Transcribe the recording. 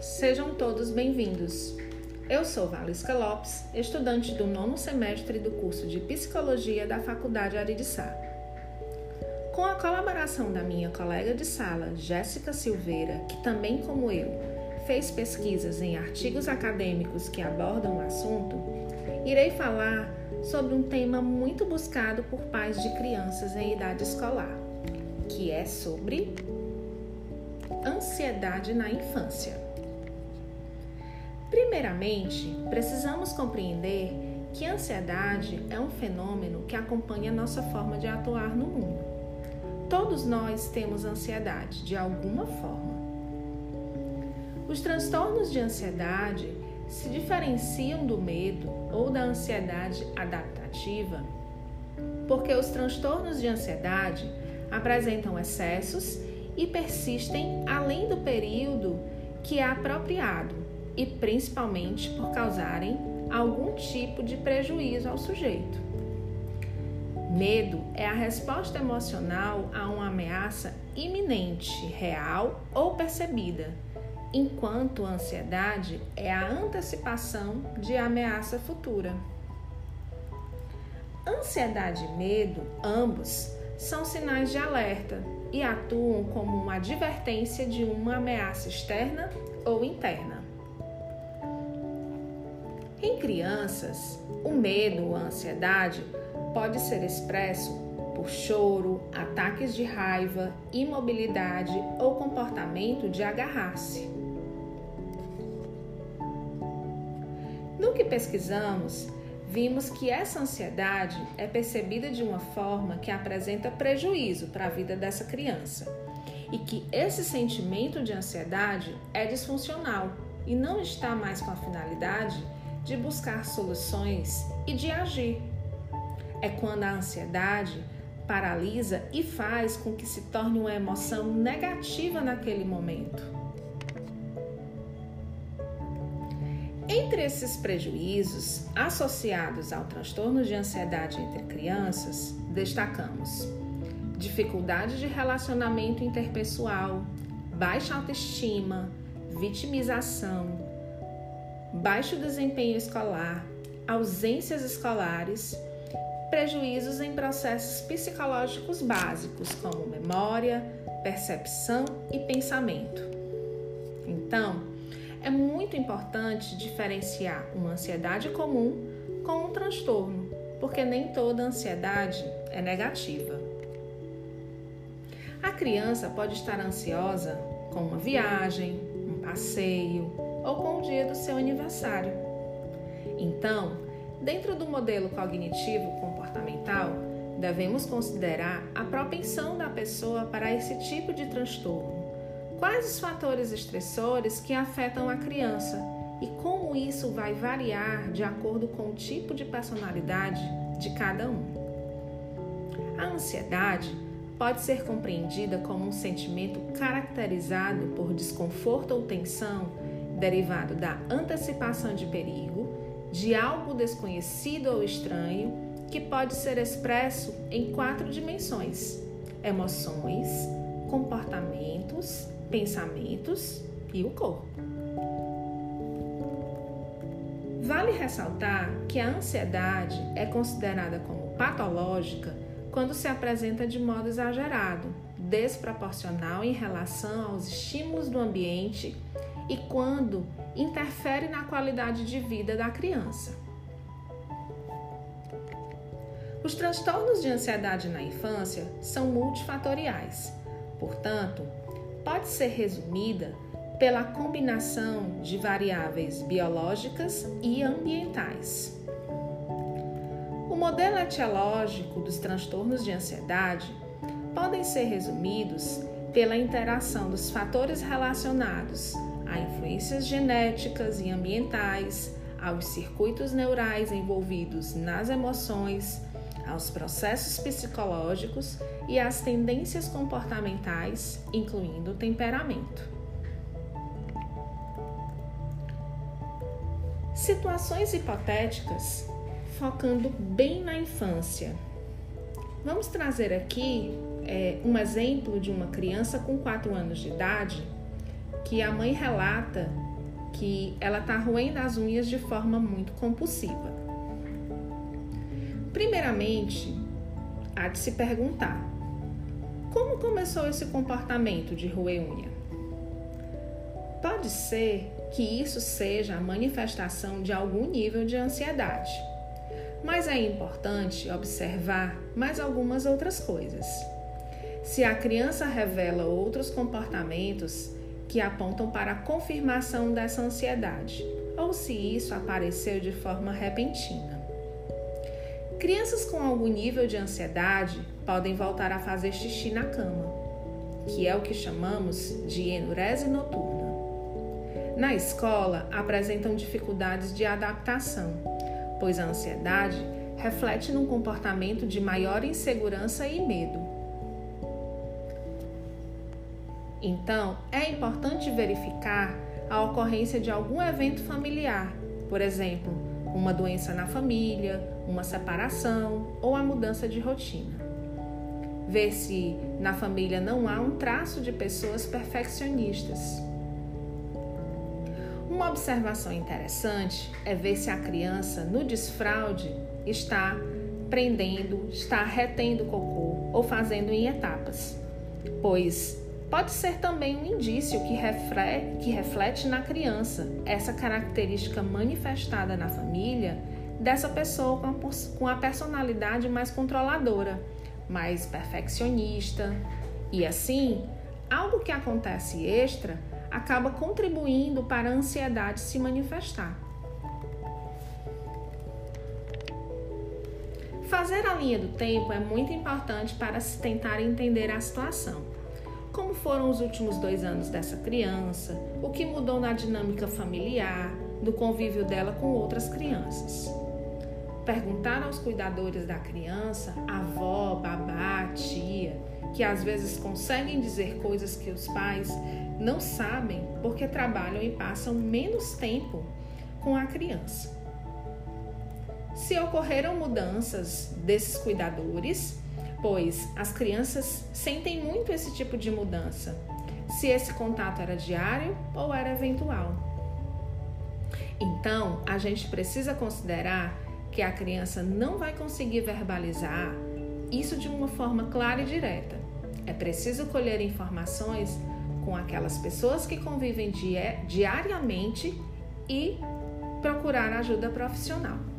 Sejam todos bem-vindos. Eu sou Valisca Lopes, estudante do nono semestre do curso de Psicologia da Faculdade Aridissá. Com a colaboração da minha colega de sala, Jéssica Silveira, que também como eu, fez pesquisas em artigos acadêmicos que abordam o assunto, irei falar sobre um tema muito buscado por pais de crianças em idade escolar, que é sobre ansiedade na infância. Primeiramente, precisamos compreender que a ansiedade é um fenômeno que acompanha nossa forma de atuar no mundo. Todos nós temos ansiedade de alguma forma. Os transtornos de ansiedade se diferenciam do medo ou da ansiedade adaptativa porque os transtornos de ansiedade apresentam excessos e persistem além do período que é apropriado e principalmente por causarem algum tipo de prejuízo ao sujeito. Medo é a resposta emocional a uma ameaça iminente, real ou percebida, enquanto ansiedade é a antecipação de ameaça futura. Ansiedade e medo, ambos, são sinais de alerta e atuam como uma advertência de uma ameaça externa ou interna. Em crianças, o medo ou a ansiedade pode ser expresso por choro, ataques de raiva, imobilidade ou comportamento de agarrar-se. No que pesquisamos, vimos que essa ansiedade é percebida de uma forma que apresenta prejuízo para a vida dessa criança e que esse sentimento de ansiedade é disfuncional e não está mais com a finalidade de buscar soluções e de agir. É quando a ansiedade paralisa e faz com que se torne uma emoção negativa naquele momento. Entre esses prejuízos associados ao transtorno de ansiedade entre crianças, destacamos dificuldade de relacionamento interpessoal, baixa autoestima, vitimização, baixo desempenho escolar, ausências escolares, prejuízos em processos psicológicos básicos como memória, percepção e pensamento. Então, é muito importante diferenciar uma ansiedade comum com um transtorno, porque nem toda ansiedade é negativa. A criança pode estar ansiosa com uma viagem, um passeio ou com o dia do seu aniversário. Então, dentro do modelo cognitivo comportamental, devemos considerar a propensão da pessoa para esse tipo de transtorno Quais os fatores estressores que afetam a criança e como isso vai variar de acordo com o tipo de personalidade de cada um? A ansiedade pode ser compreendida como um sentimento caracterizado por desconforto ou tensão derivado da antecipação de perigo, de algo desconhecido ou estranho, que pode ser expresso em quatro dimensões: emoções, comportamentos, pensamentos e o corpo. Vale ressaltar que a ansiedade é considerada como patológica quando se apresenta de modo exagerado, desproporcional em relação aos estímulos do ambiente e quando interfere na qualidade de vida da criança. Os transtornos de ansiedade na infância são multifatoriais, portanto, pode ser resumida pela combinação de variáveis biológicas e ambientais. O modelo etiológico dos transtornos de ansiedade podem ser resumidos pela interação dos fatores relacionados a influências genéticas e ambientais, aos circuitos neurais envolvidos nas emoções, aos processos psicológicos e às tendências comportamentais, incluindo o temperamento. Situações hipotéticas focando bem na infância. Vamos trazer aqui é, um exemplo de uma criança com 4 anos de idade que a mãe relata que ela está roendo as unhas de forma muito compulsiva. Primeiramente, há de se perguntar: como começou esse comportamento de roer unha? Pode ser que isso seja a manifestação de algum nível de ansiedade, mas é importante observar mais algumas outras coisas. Se a criança revela outros comportamentos que apontam para a confirmação dessa ansiedade, ou se isso apareceu de forma repentina. Crianças com algum nível de ansiedade podem voltar a fazer xixi na cama, que é o que chamamos de enurese noturna. Na escola, apresentam dificuldades de adaptação, pois a ansiedade reflete num comportamento de maior insegurança e medo. Então, é importante verificar a ocorrência de algum evento familiar, por exemplo, uma doença na família, uma separação ou a mudança de rotina. Ver se na família não há um traço de pessoas perfeccionistas. Uma observação interessante é ver se a criança, no desfraude, está prendendo, está retendo cocô ou fazendo em etapas, pois pode ser também um indício que reflete, que reflete na criança essa característica manifestada na família dessa pessoa com a personalidade mais controladora, mais perfeccionista. E assim, algo que acontece extra acaba contribuindo para a ansiedade se manifestar. Fazer a linha do tempo é muito importante para se tentar entender a situação. Como foram os últimos dois anos dessa criança, o que mudou na dinâmica familiar, do convívio dela com outras crianças. Perguntar aos cuidadores da criança, avó, babá, tia, que às vezes conseguem dizer coisas que os pais não sabem porque trabalham e passam menos tempo com a criança. Se ocorreram mudanças desses cuidadores, pois as crianças sentem muito esse tipo de mudança, se esse contato era diário ou era eventual. Então, a gente precisa considerar que a criança não vai conseguir verbalizar isso de uma forma clara e direta. É preciso colher informações com aquelas pessoas que convivem diariamente e procurar ajuda profissional.